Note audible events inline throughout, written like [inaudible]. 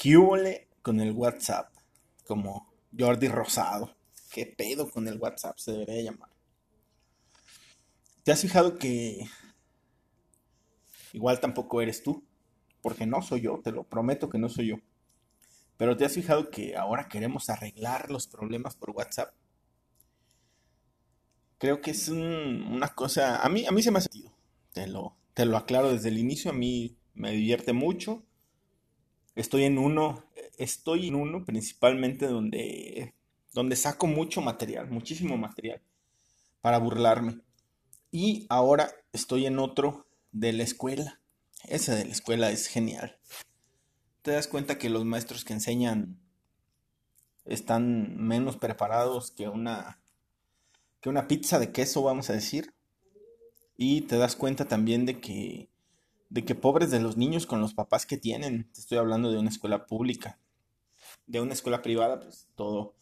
¿Qué con el WhatsApp? Como Jordi Rosado. ¿Qué pedo con el WhatsApp se debería llamar? ¿Te has fijado que igual tampoco eres tú? Porque no soy yo, te lo prometo que no soy yo. Pero te has fijado que ahora queremos arreglar los problemas por WhatsApp. Creo que es una cosa, a mí, a mí se me ha sentido, te lo, te lo aclaro desde el inicio, a mí me divierte mucho. Estoy en uno, estoy en uno principalmente donde, donde saco mucho material, muchísimo material para burlarme. Y ahora estoy en otro de la escuela. Ese de la escuela es genial. Te das cuenta que los maestros que enseñan están menos preparados que una que una pizza de queso, vamos a decir. Y te das cuenta también de que de que pobres de los niños con los papás que tienen. Te estoy hablando de una escuela pública. De una escuela privada, pues todo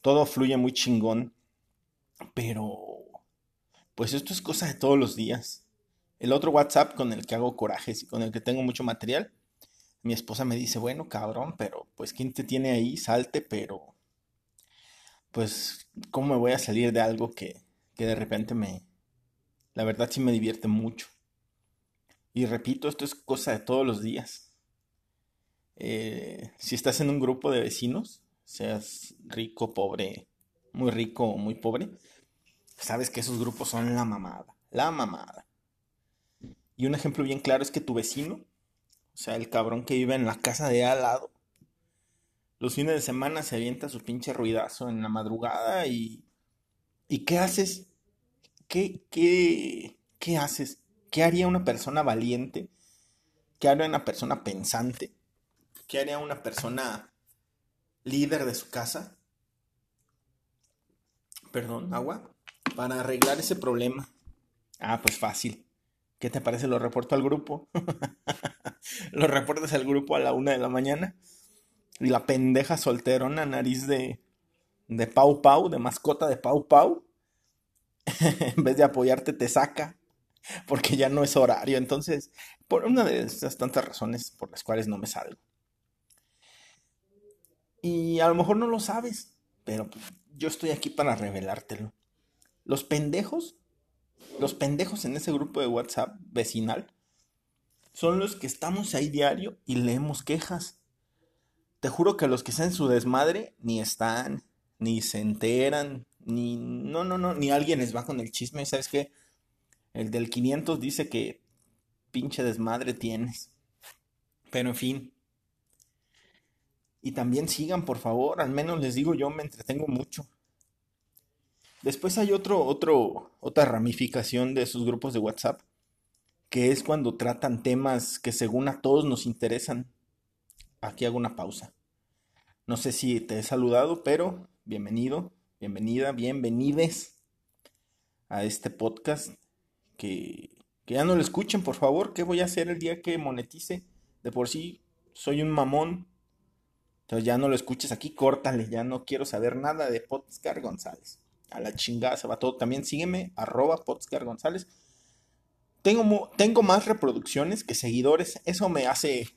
todo fluye muy chingón. Pero pues esto es cosa de todos los días. El otro WhatsApp con el que hago corajes y con el que tengo mucho material, mi esposa me dice, bueno, cabrón, pero pues ¿quién te tiene ahí? Salte, pero pues ¿cómo me voy a salir de algo que, que de repente me, la verdad sí me divierte mucho? Y repito, esto es cosa de todos los días. Eh, si estás en un grupo de vecinos, seas rico, pobre, muy rico o muy pobre, sabes que esos grupos son la mamada, la mamada. Y un ejemplo bien claro es que tu vecino, o sea, el cabrón que vive en la casa de al lado, los fines de semana se avienta su pinche ruidazo en la madrugada y... ¿Y qué haces? ¿Qué, qué, qué haces? ¿Qué haría una persona valiente? ¿Qué haría una persona pensante? ¿Qué haría una persona líder de su casa? Perdón, agua para arreglar ese problema? Ah, pues fácil. ¿Qué te parece? Lo reporto al grupo. [laughs] lo reportas al grupo a la una de la mañana. Y la pendeja solterona, nariz de, de Pau Pau, de mascota de Pau Pau, [laughs] en vez de apoyarte, te saca. [laughs] Porque ya no es horario. Entonces, por una de esas tantas razones por las cuales no me salgo. Y a lo mejor no lo sabes, pero yo estoy aquí para revelártelo. Los pendejos, los pendejos en ese grupo de WhatsApp vecinal, son los que estamos ahí diario y leemos quejas. Te juro que los que están en su desmadre ni están, ni se enteran, ni no, no, no, ni alguien les va con el chisme, ¿sabes qué? El del 500 dice que pinche desmadre tienes. Pero en fin. Y también sigan, por favor, al menos les digo yo me entretengo mucho. Después hay otro, otra ramificación de esos grupos de WhatsApp, que es cuando tratan temas que según a todos nos interesan. Aquí hago una pausa. No sé si te he saludado, pero bienvenido, bienvenida, bienvenides a este podcast. Que, ya no lo escuchen, por favor. ¿Qué voy a hacer el día que monetice? De por sí soy un mamón. Entonces ya no lo escuches aquí, córtale. Ya no quiero saber nada de Podcast González a la chingada se va todo. También sígueme, arroba González. Tengo, tengo más reproducciones que seguidores. Eso me hace,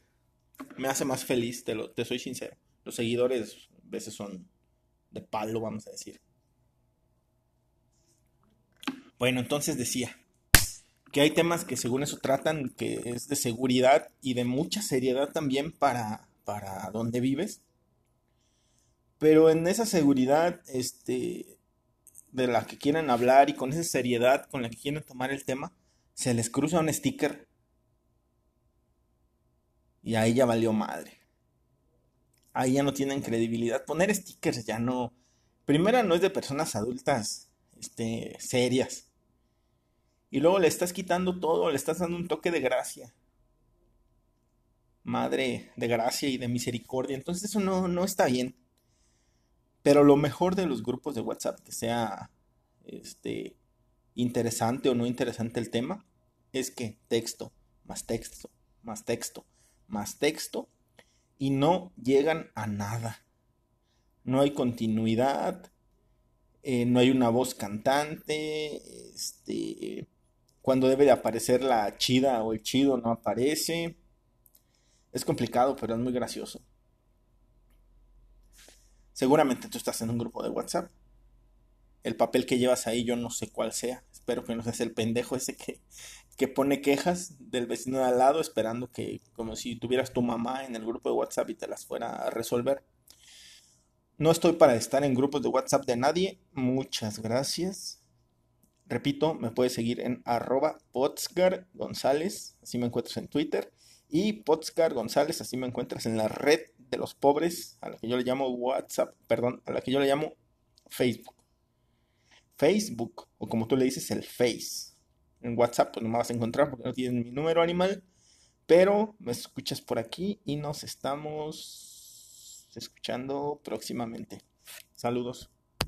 me hace más feliz, te, lo, te soy sincero. Los seguidores a veces son de palo, vamos a decir. Bueno, entonces decía que hay temas que según eso tratan, que es de seguridad y de mucha seriedad también para, para donde vives. Pero en esa seguridad, este, de la que quieren hablar y con esa seriedad con la que quieren tomar el tema, se les cruza un sticker y ahí ya valió madre. Ahí ya no tienen credibilidad. Poner stickers ya no. Primera no es de personas adultas este, serias. Y luego le estás quitando todo, le estás dando un toque de gracia. Madre de gracia y de misericordia. Entonces eso no, no está bien. Pero lo mejor de los grupos de WhatsApp, que sea este, interesante o no interesante el tema, es que texto, más texto, más texto, más texto, y no llegan a nada. No hay continuidad, eh, no hay una voz cantante, este, cuando debe de aparecer la chida o el chido no aparece. Es complicado, pero es muy gracioso. Seguramente tú estás en un grupo de WhatsApp. El papel que llevas ahí yo no sé cuál sea. Espero que no seas el pendejo ese que, que pone quejas del vecino de al lado esperando que como si tuvieras tu mamá en el grupo de WhatsApp y te las fuera a resolver. No estoy para estar en grupos de WhatsApp de nadie. Muchas gracias. Repito, me puedes seguir en arroba González, así me encuentras en Twitter. Y Potsgar González, así me encuentras en la red de los pobres, a la que yo le llamo WhatsApp, perdón, a la que yo le llamo Facebook. Facebook, o como tú le dices, el Face. En WhatsApp pues no me vas a encontrar porque no tienes mi número animal, pero me escuchas por aquí y nos estamos escuchando próximamente. Saludos.